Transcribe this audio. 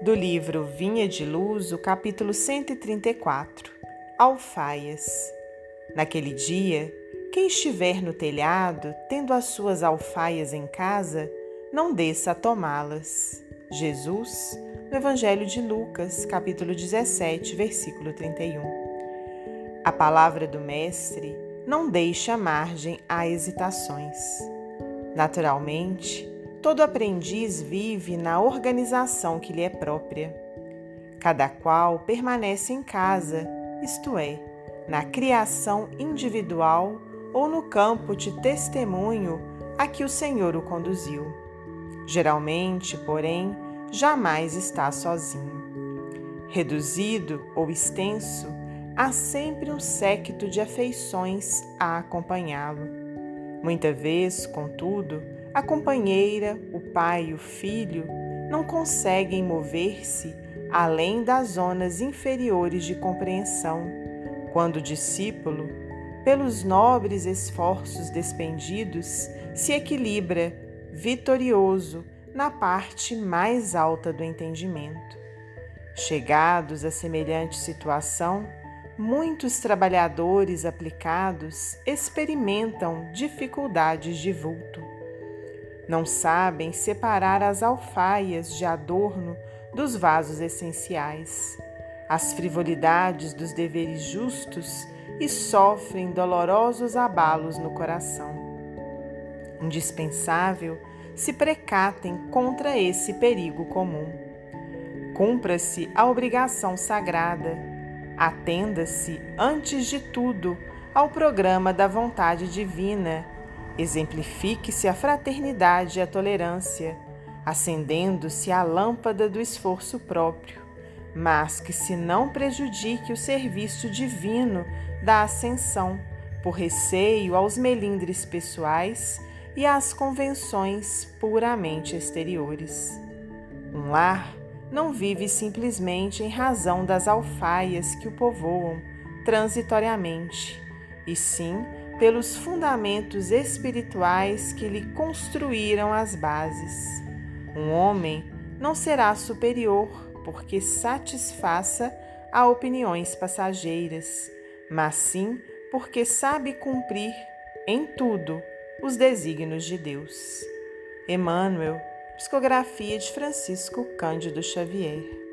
do livro Vinha de Luz, o capítulo 134 Alfaias. Naquele dia, quem estiver no telhado, tendo as suas alfaias em casa, não desça a tomá-las. Jesus, no Evangelho de Lucas, capítulo 17, versículo 31. A palavra do Mestre não deixa margem a hesitações. Naturalmente, todo aprendiz vive na organização que lhe é própria. Cada qual permanece em casa, isto é, na criação individual ou no campo de testemunho a que o Senhor o conduziu. Geralmente, porém, jamais está sozinho. Reduzido ou extenso, há sempre um séquito de afeições a acompanhá-lo. Muita vez, contudo, a companheira, o pai e o filho não conseguem mover-se além das zonas inferiores de compreensão, quando o discípulo, pelos nobres esforços despendidos, se equilibra, vitorioso, na parte mais alta do entendimento. Chegados a semelhante situação, muitos trabalhadores aplicados experimentam dificuldades de vulto. Não sabem separar as alfaias de adorno dos vasos essenciais, as frivolidades dos deveres justos e sofrem dolorosos abalos no coração. Indispensável se precatem contra esse perigo comum. Cumpra-se a obrigação sagrada, atenda-se, antes de tudo, ao programa da vontade divina, exemplifique-se a fraternidade e a tolerância, acendendo-se a lâmpada do esforço próprio, mas que se não prejudique o serviço divino da ascensão, por receio aos melindres pessoais e às convenções puramente exteriores. Um lar não vive simplesmente em razão das alfaias que o povoam transitoriamente, e sim pelos fundamentos espirituais que lhe construíram as bases. Um homem não será superior porque satisfaça a opiniões passageiras, mas sim porque sabe cumprir em tudo os desígnios de Deus. Emmanuel, psicografia de Francisco Cândido Xavier.